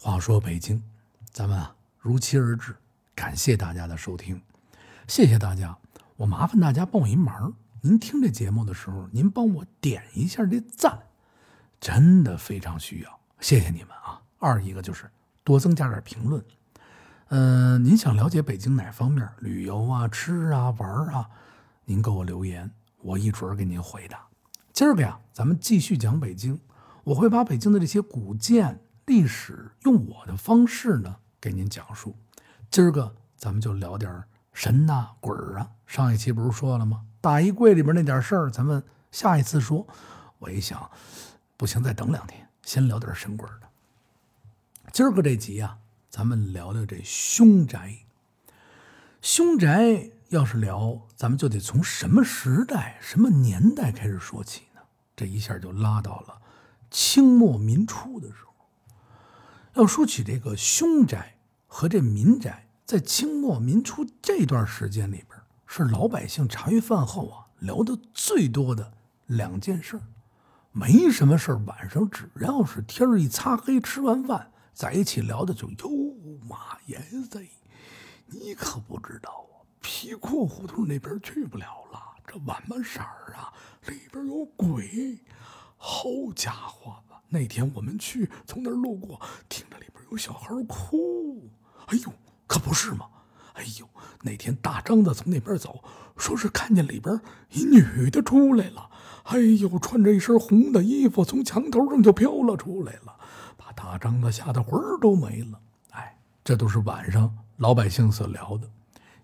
话说北京，咱们啊如期而至，感谢大家的收听，谢谢大家。我麻烦大家帮我一忙，您听这节目的时候，您帮我点一下这赞，真的非常需要，谢谢你们啊。二一个就是多增加点评论，嗯、您想了解北京哪方面旅游啊、吃啊、玩啊，您给我留言，我一准儿给您回答。今儿个呀，咱们继续讲北京，我会把北京的这些古建、历史，用我的方式呢给您讲述。今儿个咱们就聊点神呐、鬼啊。上一期不是说了吗？大衣柜里边那点事儿，咱们下一次说。我一想，不行，再等两天，先聊点神鬼的。今儿个这集啊，咱们聊聊这凶宅。凶宅要是聊，咱们就得从什么时代、什么年代开始说起呢？这一下就拉到了清末民初的时候。要说起这个凶宅和这民宅，在清末民初这段时间里边，是老百姓茶余饭后啊聊的最多的两件事。没什么事儿，晚上只要是天儿一擦黑，吃完饭在一起聊的就哟妈耶塞，你可不知道啊，皮裤胡同那边去不了了，这晚巴色儿啊里边有鬼，好家伙！那天我们去，从那儿路过，听着里边有小孩哭，哎呦，可不是吗？哎呦，那天大张的从那边走，说是看见里边一女的出来了，哎呦，穿着一身红的衣服，从墙头上就飘了出来了，把大张的吓得魂都没了。哎，这都是晚上老百姓所聊的，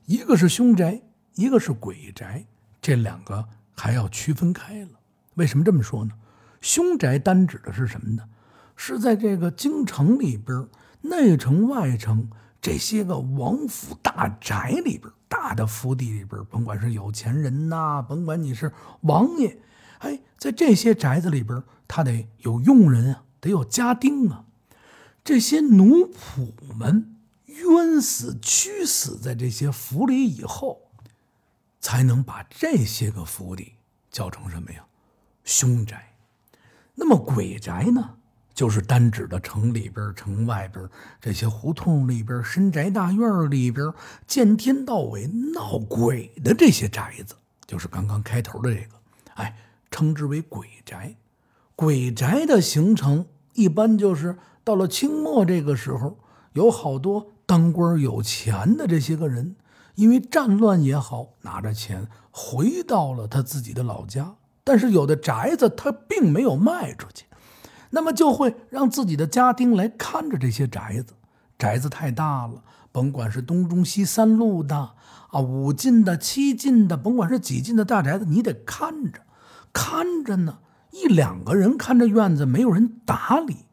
一个是凶宅，一个是鬼宅，这两个还要区分开了。为什么这么说呢？凶宅单指的是什么呢？是在这个京城里边，内城外城这些个王府大宅里边，大的府邸里边，甭管是有钱人呐、甭管你是王爷，哎，在这些宅子里边，他得有佣人啊，得有家丁啊。这些奴仆们冤死、屈死在这些府里以后，才能把这些个府邸叫成什么呀？凶宅。那么鬼宅呢，就是单指的城里边、城外边这些胡同里边、深宅大院里边，见天到尾闹鬼的这些宅子，就是刚刚开头的这个，哎，称之为鬼宅。鬼宅的形成一般就是到了清末这个时候，有好多当官有钱的这些个人，因为战乱也好，拿着钱回到了他自己的老家。但是有的宅子他并没有卖出去，那么就会让自己的家丁来看着这些宅子。宅子太大了，甭管是东中西三路的啊，五进的、七进的，甭管是几进的大宅子，你得看着，看着呢。一两个人看着院子，没有人打理，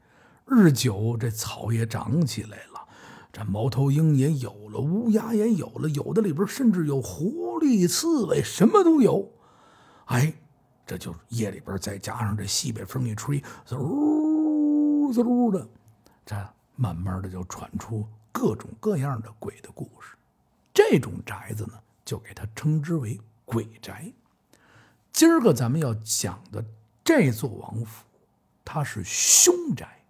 日久这草也长起来了，这猫头鹰也有了，乌鸦也有了，有的里边甚至有狐狸、刺猬，什么都有。哎。这就夜里边再加上这西北风一吹，嗖嗖的，这慢慢的就传出各种各样的鬼的故事。这种宅子呢，就给它称之为鬼宅。今儿个咱们要讲的这座王府，它是凶宅。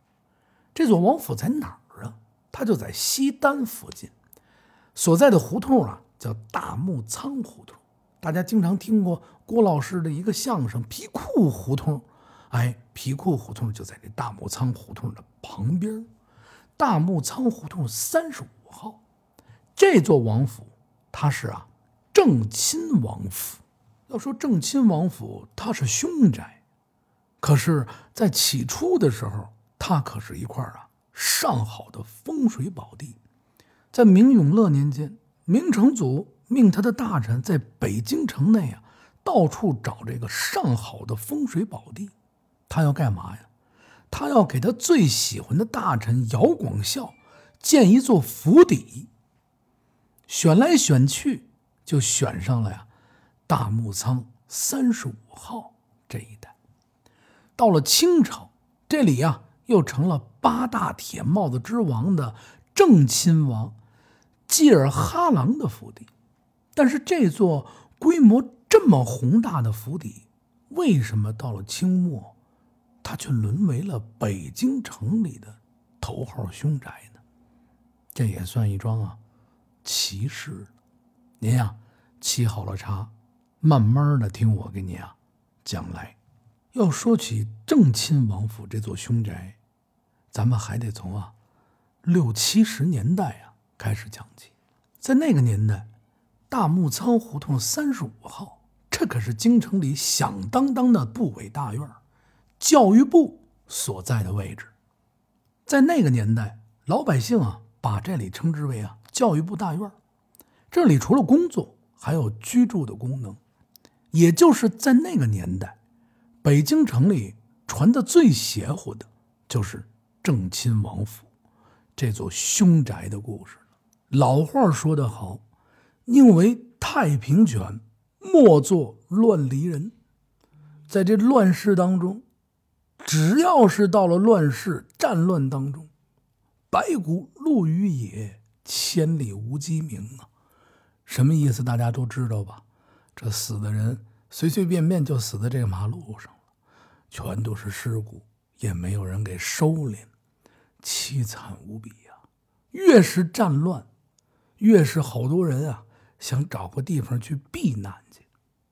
这座王府在哪儿啊？它就在西单附近，所在的胡同啊叫大木仓胡同。大家经常听过郭老师的一个相声《皮裤胡同》，哎，皮裤胡同就在这大木仓胡同的旁边，大木仓胡同三十五号。这座王府，它是啊正亲王府。要说正亲王府，它是凶宅，可是，在起初的时候，它可是一块啊上好的风水宝地。在明永乐年间，明成祖。命他的大臣在北京城内啊，到处找这个上好的风水宝地。他要干嘛呀？他要给他最喜欢的大臣姚广孝建一座府邸。选来选去，就选上了呀，大木仓三十五号这一带。到了清朝，这里呀又成了八大铁帽子之王的正亲王济尔哈朗的府邸。但是这座规模这么宏大的府邸，为什么到了清末，它却沦为了北京城里的头号凶宅呢？这也算一桩啊奇事。您呀，沏好了茶，慢慢的听我给您啊讲来。要说起正亲王府这座凶宅，咱们还得从啊六七十年代啊开始讲起。在那个年代，大木仓胡同三十五号，这可是京城里响当当的部委大院，教育部所在的位置。在那个年代，老百姓啊把这里称之为啊教育部大院。这里除了工作，还有居住的功能。也就是在那个年代。北京城里传的最邪乎的，就是正亲王府这座凶宅的故事老话说得好：“宁为太平犬，莫做乱离人。”在这乱世当中，只要是到了乱世战乱当中，白骨露于野，千里无鸡鸣啊！什么意思？大家都知道吧？这死的人。随随便便就死在这个马路上了，全都是尸骨，也没有人给收敛，凄惨无比呀！越是战乱，越是好多人啊想找个地方去避难去。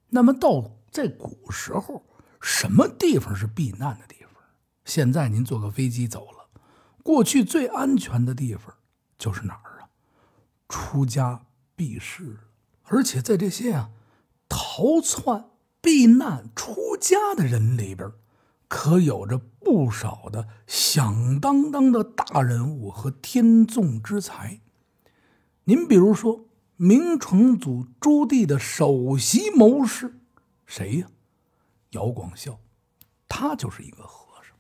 那么到在古时候，什么地方是避难的地方？现在您坐个飞机走了，过去最安全的地方就是哪儿啊？出家避世，而且在这些啊。逃窜、避难、出家的人里边，可有着不少的响当当的大人物和天纵之才。您比如说，明成祖朱棣的首席谋士，谁呀？姚广孝，他就是一个和尚。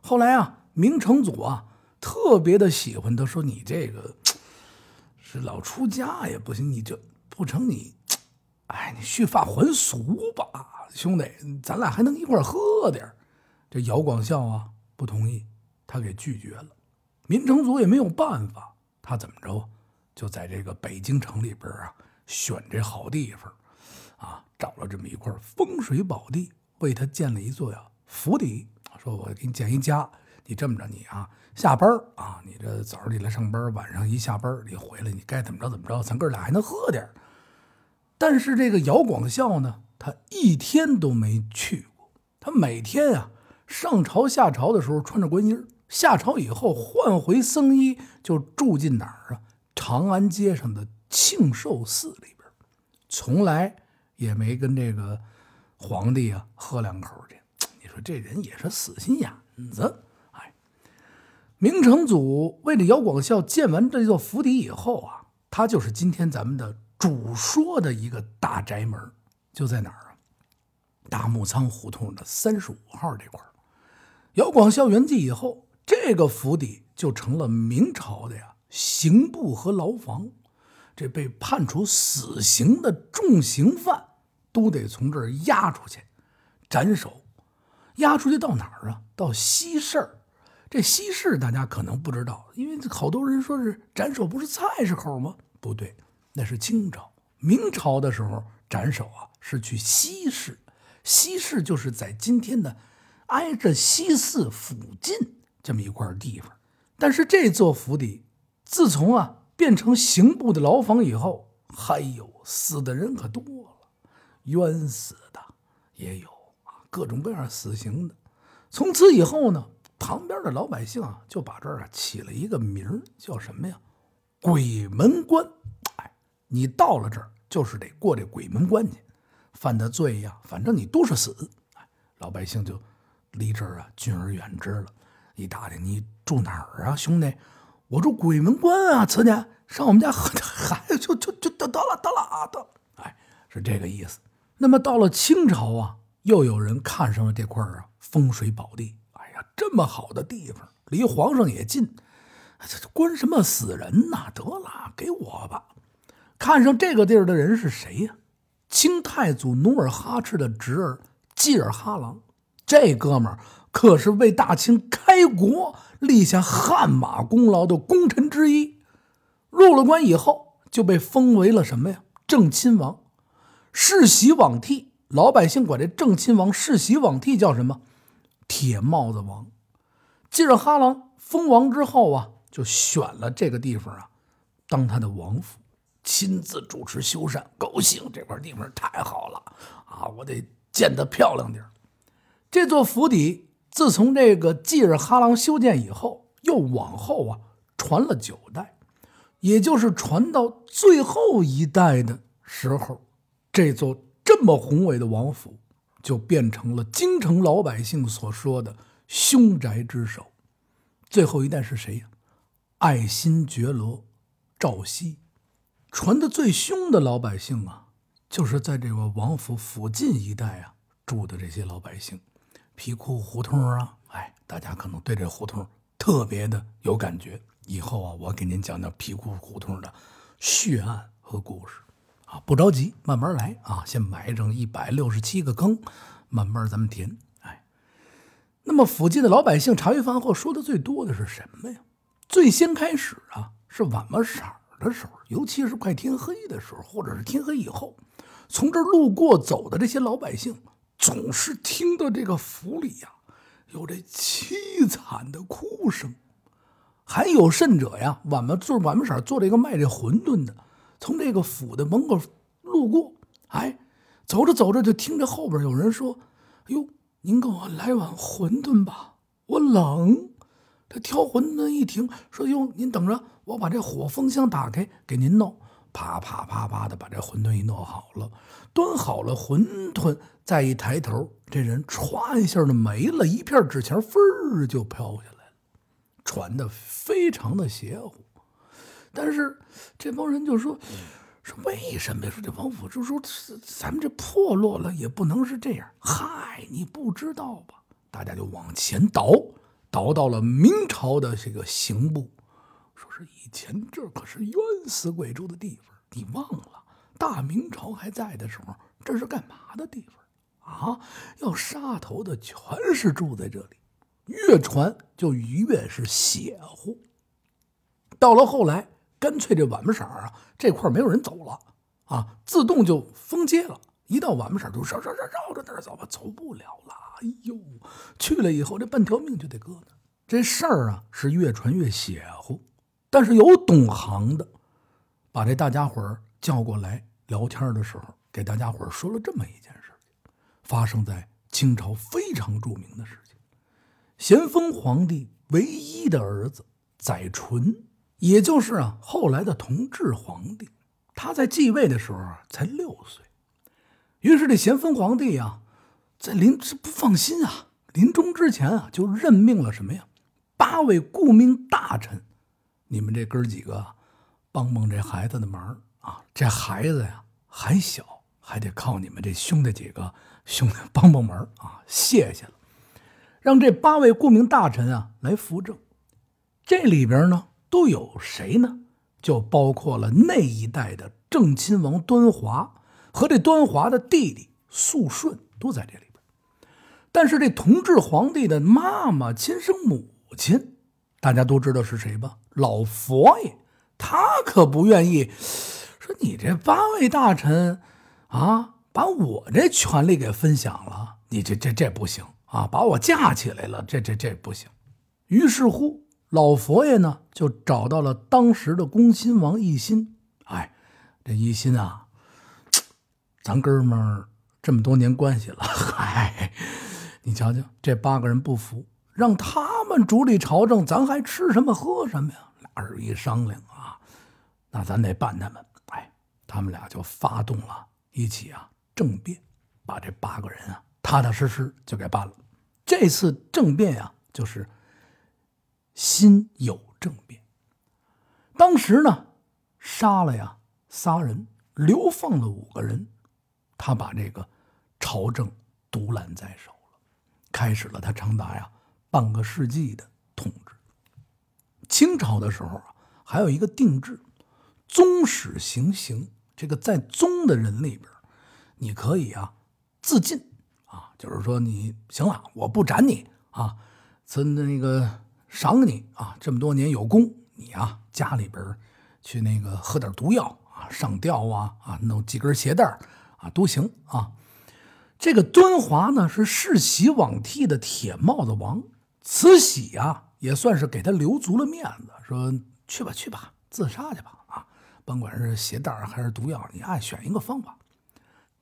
后来啊，明成祖啊，特别的喜欢他，说你这个 是老出家也不行，你这不成你。哎，你蓄发还俗吧，兄弟，咱俩还能一块喝点这姚广孝啊不同意，他给拒绝了。明成祖也没有办法，他怎么着，就在这个北京城里边啊选这好地方，啊找了这么一块风水宝地，为他建了一座呀府邸。说我给你建一家，你这么着，你啊下班啊，你这早上起来上班，晚上一下班你回来，你该怎么着怎么着，咱哥俩还能喝点但是这个姚广孝呢，他一天都没去过。他每天啊上朝下朝的时候穿着官衣，下朝以后换回僧衣，就住进哪儿啊？长安街上的庆寿寺里边，从来也没跟这个皇帝啊喝两口去。你说这人也是死心眼子。哎，明成祖为了姚广孝建完这座府邸以后啊，他就是今天咱们的。主说的一个大宅门就在哪儿啊？大木仓胡同的三十五号这块姚广孝圆寂以后，这个府邸就成了明朝的呀刑部和牢房。这被判处死刑的重刑犯都得从这儿押出去斩首。押出去到哪儿啊？到西市。这西市大家可能不知道，因为好多人说是斩首不是菜市口吗？不对。那是清朝、明朝的时候斩首啊，是去西市。西市就是在今天的挨着西寺附近这么一块地方。但是这座府邸自从啊变成刑部的牢房以后，还有死的人可多了，冤死的也有啊，各种各样死刑的。从此以后呢，旁边的老百姓啊就把这儿啊起了一个名儿叫什么呀？鬼门关。哎你到了这儿，就是得过这鬼门关去，犯的罪呀，反正你都是死。哎老百姓就离这儿啊敬而远之了。一打听，你住哪儿啊，兄弟？我住鬼门关啊，次年上我们家喝，嗨，就就就得得了得了啊得，哎，是这个意思。那么到了清朝啊，又有人看上了这块啊风水宝地。哎呀，这么好的地方，离皇上也近，这这关什么死人呐？得了，给我吧。看上这个地儿的人是谁呀？清太祖努尔哈赤的侄儿济尔哈朗，这哥们儿可是为大清开国立下汗马功劳的功臣之一。入了关以后，就被封为了什么呀？正亲王，世袭罔替。老百姓管这正亲王世袭罔替叫什么？铁帽子王。济尔哈郎封王之后啊，就选了这个地方啊，当他的王府，亲自主持修缮。高兴，这块地方太好了啊！我得建得漂亮点这座府邸自从这个济尔哈朗修建以后，又往后啊传了九代，也就是传到最后一代的时候，这座这么宏伟的王府就变成了京城老百姓所说的凶宅之首。最后一代是谁呀？爱新觉罗赵熙，传的最凶的老百姓啊，就是在这个王府附近一带啊住的这些老百姓，皮库胡同啊，哎，大家可能对这胡同特别的有感觉。以后啊，我给您讲讲皮库胡同的血案和故事啊，不着急，慢慢来啊，先埋上一百六十七个坑，慢慢咱们填。哎那么附近的老百姓茶余饭后说的最多的是什么呀？最先开始啊，是晚上色的时候，尤其是快天黑的时候，或者是天黑以后，从这儿路过走的这些老百姓，总是听到这个府里呀有这凄惨的哭声。还有甚者呀，晚上做晚上色做这个卖这馄饨的，从这个府的门口路过，哎，走着走着就听着后边有人说：“哎呦。”您给我来碗馄饨吧，我冷。这挑馄饨一听，说：“哟，您等着，我把这火风箱打开，给您弄。”啪啪啪啪的把这馄饨一弄好了，端好了馄饨，再一抬头，这人歘一下就没了，一片纸钱飞儿就飘下来了，传的非常的邪乎。但是这帮人就说。说为什么呀？说这王府就说咱们这破落了也不能是这样。嗨，你不知道吧？大家就往前倒，倒到了明朝的这个刑部，是以前这可是冤死鬼住的地方。你忘了大明朝还在的时候，这是干嘛的地方啊？要杀头的全是住在这里，越传就越是邪乎。到了后来。干脆这晚不色啊，这块没有人走了啊，自动就封街了。一到晚不色就绕绕绕绕着那儿走吧，走不了了。哎呦，去了以后这半条命就得搁那。这事儿啊是越传越邪乎，但是有懂行的，把这大家伙叫过来聊天的时候，给大家伙说了这么一件事发生在清朝非常著名的事情：咸丰皇帝唯一的儿子载淳。也就是啊，后来的同治皇帝，他在继位的时候啊才六岁，于是这咸丰皇帝呀，在临是不放心啊，临终之前啊就任命了什么呀？八位顾命大臣，你们这哥几个帮帮这孩子的忙啊！这孩子呀还小，还得靠你们这兄弟几个兄弟帮帮忙啊！谢谢了，让这八位顾命大臣啊来扶正，这里边呢。都有谁呢？就包括了那一代的正亲王端华和这端华的弟弟肃顺都在这里边。但是这同治皇帝的妈妈亲生母亲，大家都知道是谁吧？老佛爷，他可不愿意说你这八位大臣啊，把我这权力给分享了，你这这这不行啊！把我架起来了，这这这不行。于是乎。老佛爷呢，就找到了当时的恭亲王奕欣。哎，这奕欣啊，咱哥们儿这么多年关系了，嗨，你瞧瞧，这八个人不服，让他们主理朝政，咱还吃什么喝什么呀？俩人一商量啊，那咱得办他们。哎，他们俩就发动了一起啊政变，把这八个人啊踏踏实实就给办了。这次政变呀，就是。心有政变，当时呢，杀了呀仨人，流放了五个人，他把这个朝政独揽在手了，开始了他长达呀半个世纪的统治。清朝的时候啊，还有一个定制，宗室行刑，这个在宗的人里边，你可以啊自尽啊，就是说你行了，我不斩你啊，从那个。赏你啊，这么多年有功，你啊家里边去那个喝点毒药啊，上吊啊啊，弄几根鞋带啊都行啊。这个端华呢是世袭罔替的铁帽子王，慈禧啊也算是给他留足了面子，说去吧去吧，自杀去吧啊，甭管是鞋带还是毒药，你爱选一个方法。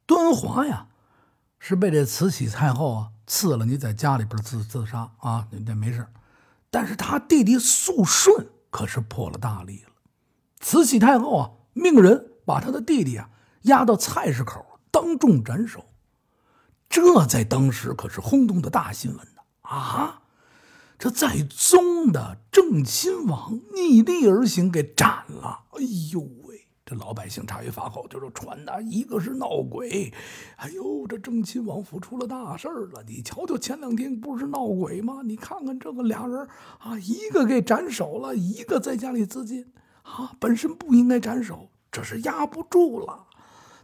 端华呀，是被这慈禧太后啊赐了，你在家里边自自杀啊，你这没事。但是他弟弟肃顺可是破了大例了，慈禧太后啊命人把他的弟弟啊押到菜市口当众斩首，这在当时可是轰动的大新闻呢啊！这在宗的正亲王逆地而行，给斩了。哎呦喂！这老百姓茶余饭后就说传的，一个是闹鬼，哎呦，这正亲王府出了大事了。你瞧瞧，前两天不是闹鬼吗？你看看这个俩人啊，一个给斩首了，一个在家里自尽啊，本身不应该斩首，这是压不住了。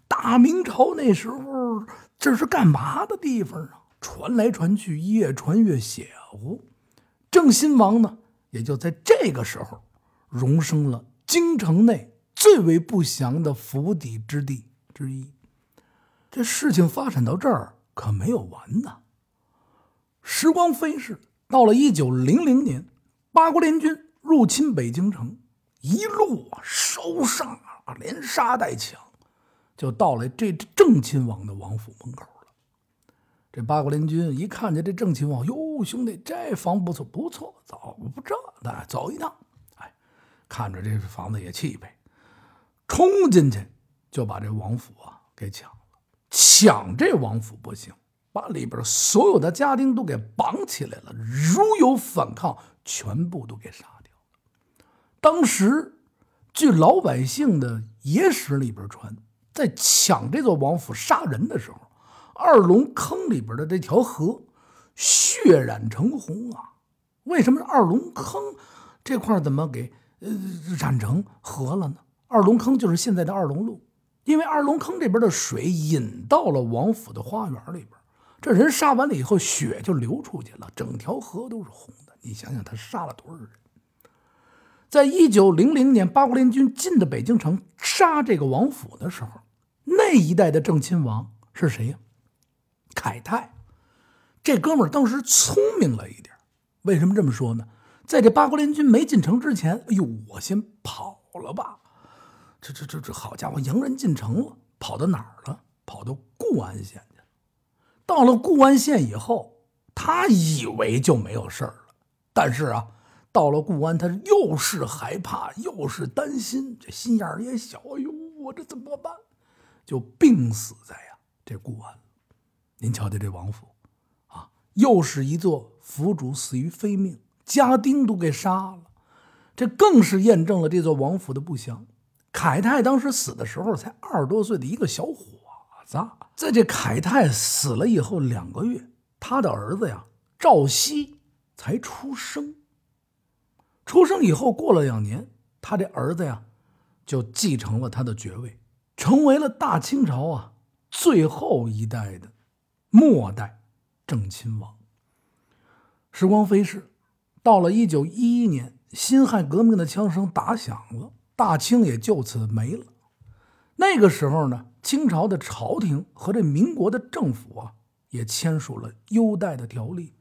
大明朝那时候这是干嘛的地方啊？传来传去，越传越邪乎。郑亲王呢，也就在这个时候，荣升了京城内最为不祥的府邸之地之一。这事情发展到这儿可没有完呢。时光飞逝，到了一九零零年，八国联军入侵北京城，一路啊烧杀啊，连杀带抢，就到了这郑亲王的王府门口。这八国联军一看见这郑亲王，哟，兄弟，这房不错，不错，走不这的，走一趟。哎，看着这房子也气派，冲进去就把这王府啊给抢了。抢这王府不行，把里边所有的家丁都给绑起来了，如有反抗，全部都给杀掉。当时，据老百姓的野史里边传，在抢这座王府杀人的时候。二龙坑里边的这条河血染成红啊！为什么二龙坑这块怎么给呃染成河了呢？二龙坑就是现在的二龙路，因为二龙坑这边的水引到了王府的花园里边，这人杀完了以后，血就流出去了，整条河都是红的。你想想，他杀了多少人？在一九零零年，八国联军进的北京城，杀这个王府的时候，那一代的正亲王是谁呀？凯泰，这哥们儿当时聪明了一点为什么这么说呢？在这八国联军没进城之前，哎呦，我先跑了吧。这这这这，好家伙，洋人进城了，跑到哪儿了？跑到固安县去了。到了固安县以后，他以为就没有事儿了。但是啊，到了固安，他又是害怕，又是担心，这心眼儿也小。哎呦，我这怎么办？就病死在呀这固安。您瞧瞧这王府，啊，又是一座府主死于非命，家丁都给杀了，这更是验证了这座王府的不祥。凯泰当时死的时候才二十多岁的一个小伙子，在这凯泰死了以后两个月，他的儿子呀赵熙才出生。出生以后过了两年，他这儿子呀就继承了他的爵位，成为了大清朝啊最后一代的。末代正亲王。时光飞逝，到了一九一一年，辛亥革命的枪声打响了，大清也就此没了。那个时候呢，清朝的朝廷和这民国的政府啊，也签署了优待的条例。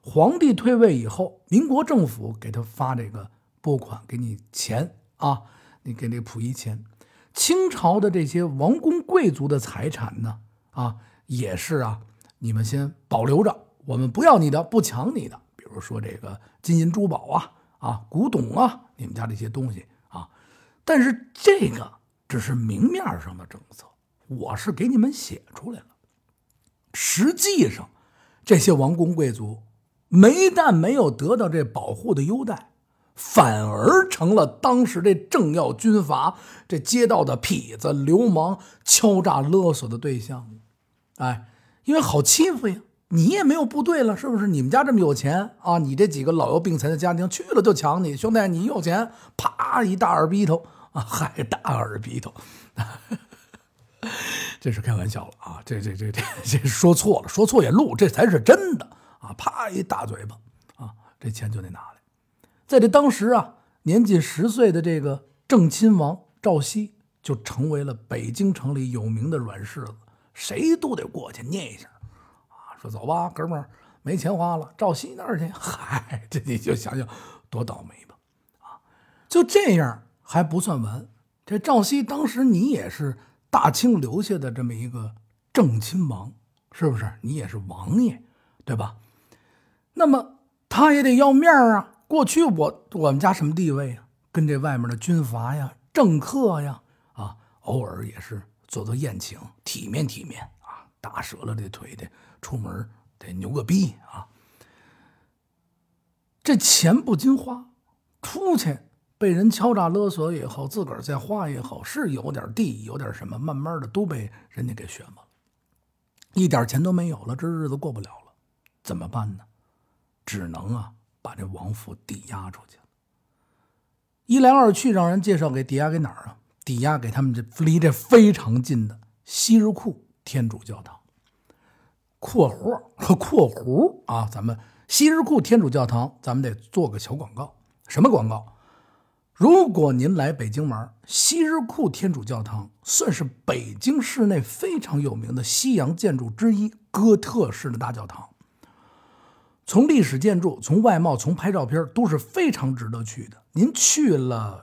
皇帝退位以后，民国政府给他发这个拨款，给你钱啊，你给那溥仪钱。清朝的这些王公贵族的财产呢，啊。也是啊，你们先保留着，我们不要你的，不抢你的。比如说这个金银珠宝啊，啊，古董啊，你们家这些东西啊。但是这个只是明面上的政策，我是给你们写出来了。实际上，这些王公贵族没但没有得到这保护的优待，反而成了当时这政要军阀、这街道的痞子、流氓敲诈勒索的对象。哎，因为好欺负呀，你也没有部队了，是不是？你们家这么有钱啊？你这几个老幼病残的家庭去了就抢你，兄弟，你有钱，啪一大耳鼻头啊，嗨，大耳鼻头，这是开玩笑了啊！这这这这这说错了，说错也录，这才是真的啊！啪一大嘴巴啊，这钱就得拿来。在这当时啊，年仅十岁的这个正亲王赵熙就成为了北京城里有名的软柿子。谁都得过去念一下，啊，说走吧，哥们儿，没钱花了，赵熙那儿去。嗨，这你就想想多倒霉吧，啊，就这样还不算完。这赵熙当时你也是大清留下的这么一个正亲王，是不是？你也是王爷，对吧？那么他也得要面儿啊。过去我我们家什么地位啊？跟这外面的军阀呀、政客呀，啊，偶尔也是做做宴请，体面体面啊，打折了这腿的出门。得牛个逼啊！这钱不经花，出去被人敲诈勒索也好，自个儿再花也好，是有点地，有点什么，慢慢的都被人家给选了，一点钱都没有了，这日子过不了了，怎么办呢？只能啊，把这王府抵押出去。一来二去，让人介绍给抵押给哪儿啊？抵押给他们这离这非常近的西日库天主教堂。括弧和括弧啊，咱们西日库天主教堂，咱们得做个小广告。什么广告？如果您来北京玩，西日库天主教堂算是北京市内非常有名的西洋建筑之一，哥特式的大教堂。从历史建筑、从外貌、从拍照片都是非常值得去的。您去了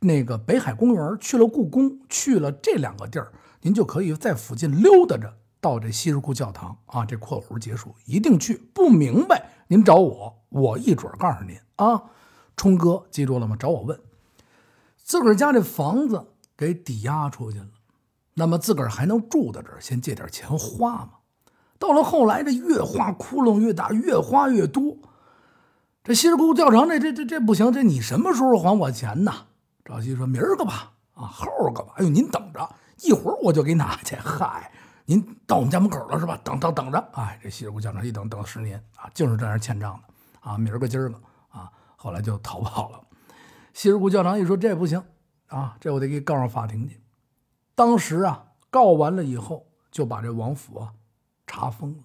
那个北海公园，去了故宫，去了这两个地儿，您就可以在附近溜达着。到这西什库教堂啊，这括弧结束，一定去。不明白您找我，我一准告诉您啊。冲哥记住了吗？找我问。自个儿家这房子给抵押出去了，那么自个儿还能住在这儿，先借点钱花吗。到了后来，这越花窟窿越大，越花越多。这西什库教堂这这这这不行，这你什么时候还我钱呢？赵熙说明儿个吧，啊后儿个吧。哎呦，您等着，一会儿我就给拿去。嗨。您到我们家门口了是吧？等等等着，哎，这西直库教长一等等十年啊，就是这样欠账的啊，明儿个今儿个啊，后来就逃跑了。西直库教长一说这不行啊，这我得给告上法庭去。当时啊，告完了以后就把这王府啊查封了，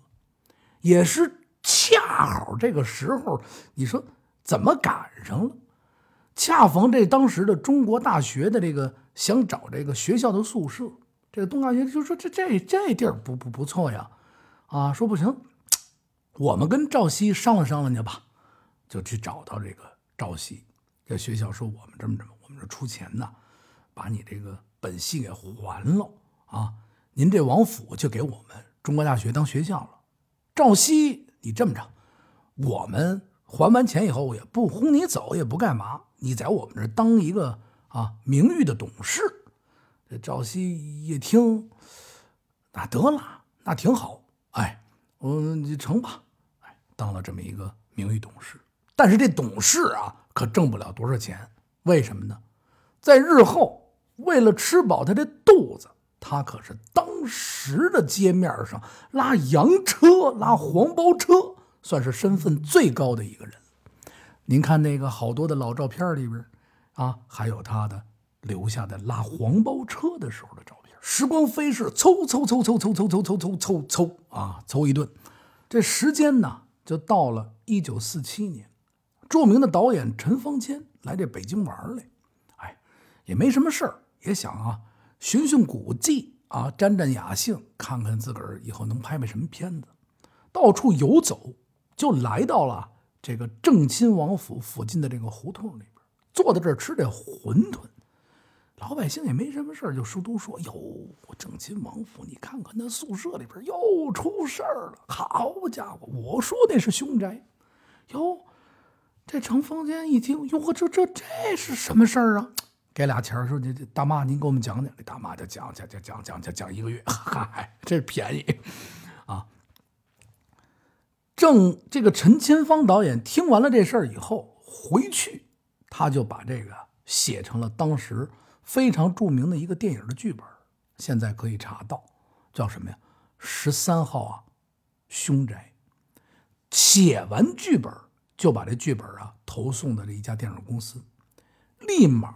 也是恰好这个时候，你说怎么赶上了？恰逢这当时的中国大学的这个想找这个学校的宿舍。这个东大学就说这这这地儿不不不错呀，啊，说不行，我们跟赵熙商量商量去吧，就去找到这个赵熙，这学校说我们这么着，我们这出钱呢，把你这个本息给还了啊，您这王府就给我们中国大学当学校了。赵熙，你这么着，我们还完钱以后也不轰你走，也不干嘛，你在我们这当一个啊名誉的董事。这赵熙一听，那得了，那挺好，哎，嗯，成吧，哎，当了这么一个名誉董事。但是这董事啊，可挣不了多少钱，为什么呢？在日后，为了吃饱他这肚子，他可是当时的街面上拉洋车、拉黄包车，算是身份最高的一个人。您看那个好多的老照片里边，啊，还有他的。留下的拉黄包车的时候的照片。时光飞逝，凑凑凑凑凑凑凑凑凑凑凑啊，凑一顿。这时间呢，就到了一九四七年。著名的导演陈方谦来这北京玩来，哎，也没什么事儿，也想啊，寻寻古迹啊，沾沾雅兴，看看自个儿以后能拍拍什么片子。到处游走，就来到了这个正亲王府附近的这个胡同里边，坐在这儿吃这馄饨。老百姓也没什么事就说都说哟，正亲王府，你看看那宿舍里边又出事儿了。好家伙，我说那是凶宅，哟，这程方坚一听，哟，这这这是什么事儿啊？给俩钱说，这这大妈，您给我们讲讲。这大妈就讲讲讲讲讲讲一个月，嗨，这便宜。正这个陈千芳导演听完了这事儿以后，回去他就把这个写成了当时。非常著名的一个电影的剧本，现在可以查到，叫什么呀？十三号啊，凶宅。写完剧本就把这剧本啊投送到这一家电影公司，立马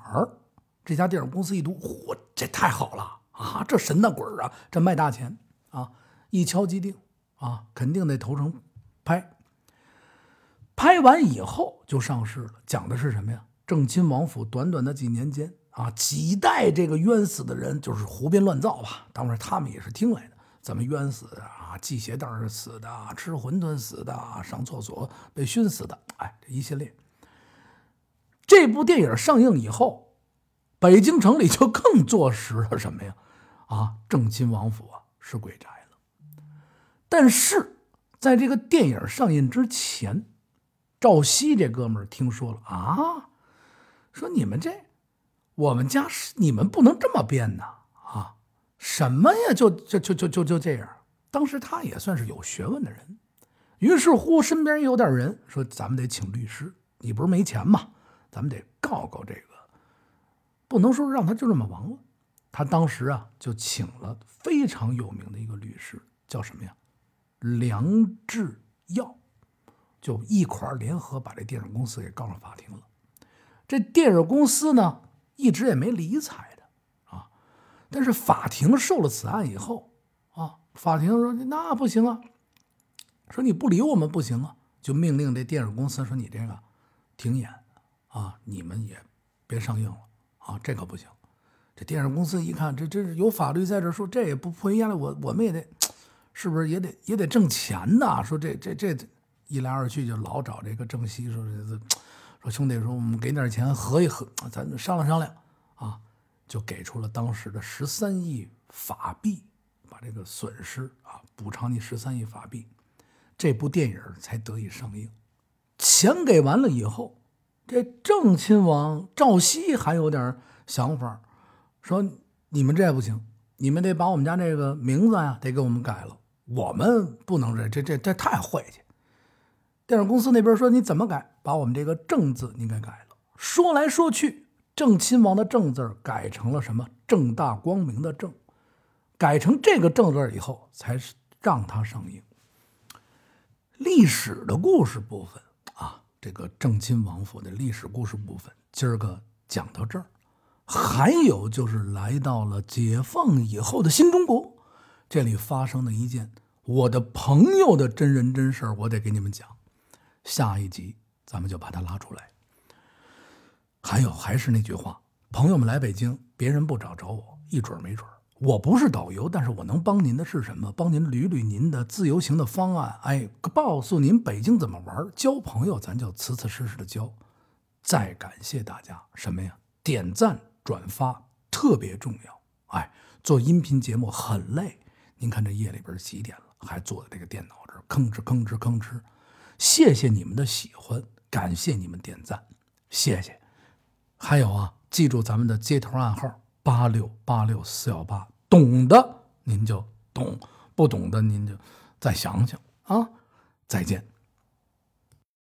这家电影公司一读，嚯，这太好了啊！这神的鬼啊，这卖大钱啊！一敲即定啊，肯定得投成拍。拍完以后就上市了，讲的是什么呀？正亲王府短短的几年间。啊，几代这个冤死的人就是胡编乱造吧？当然他们也是听来的，怎么冤死的？啊，系鞋带死的，吃馄饨死的，上厕所被熏死的，哎，这一系列。这部电影上映以后，北京城里就更坐实了什么呀？啊，正亲王府啊是鬼宅了。但是在这个电影上映之前，赵熙这哥们儿听说了啊，说你们这，我们家是你们不能这么编呐啊！什么呀？就就就就就就这样。当时他也算是有学问的人，于是乎身边有点人说：“咱们得请律师，你不是没钱吗？咱们得告告这个，不能说让他就这么亡了。”他当时啊就请了非常有名的一个律师，叫什么呀？梁志耀，就一块联合把这电影公司给告上法庭了。这电影公司呢一直也没理睬他啊。但是法庭受了此案以后，啊，法庭说那不行啊，说你不理我们不行啊，就命令这电影公司说你这个停演，啊，你们也别上映了，啊，这可不行。这电影公司一看，这这是有法律在这说，这也不迫于压力，我我们也得，是不是也得也得挣钱呐？说这这这一来二去就老找这个郑熙说这 说兄弟说我们给点钱合一合，咱商量商量啊。就给出了当时的十三亿法币，把这个损失啊补偿你十三亿法币，这部电影才得以上映。钱给完了以后，这郑亲王赵熙还有点想法，说你们这不行，你们得把我们家这个名字呀得给我们改了，我们不能这这这这太晦气。电影公司那边说你怎么改，把我们这个正字你给改了。说来说去。郑亲王的郑字改成了什么？正大光明的正，改成这个正字以后，才让他上映。历史的故事部分啊，这个郑亲王府的历史故事部分，今儿个讲到这儿。还有就是来到了解放以后的新中国，这里发生的一件我的朋友的真人真事我得给你们讲。下一集咱们就把它拉出来。还有，还是那句话，朋友们来北京，别人不找找我，一准没准我不是导游，但是我能帮您的是什么？帮您捋捋您的自由行的方案，哎，告诉您北京怎么玩。交朋友，咱就瓷瓷实实的交。再感谢大家什么呀？点赞转发特别重要。哎，做音频节目很累，您看这夜里边几点了，还坐在这个电脑这儿吭哧吭哧吭哧。谢谢你们的喜欢，感谢你们点赞，谢谢。还有啊，记住咱们的接头暗号八六八六四幺八，懂的您就懂，不懂的您就再想想啊。再见。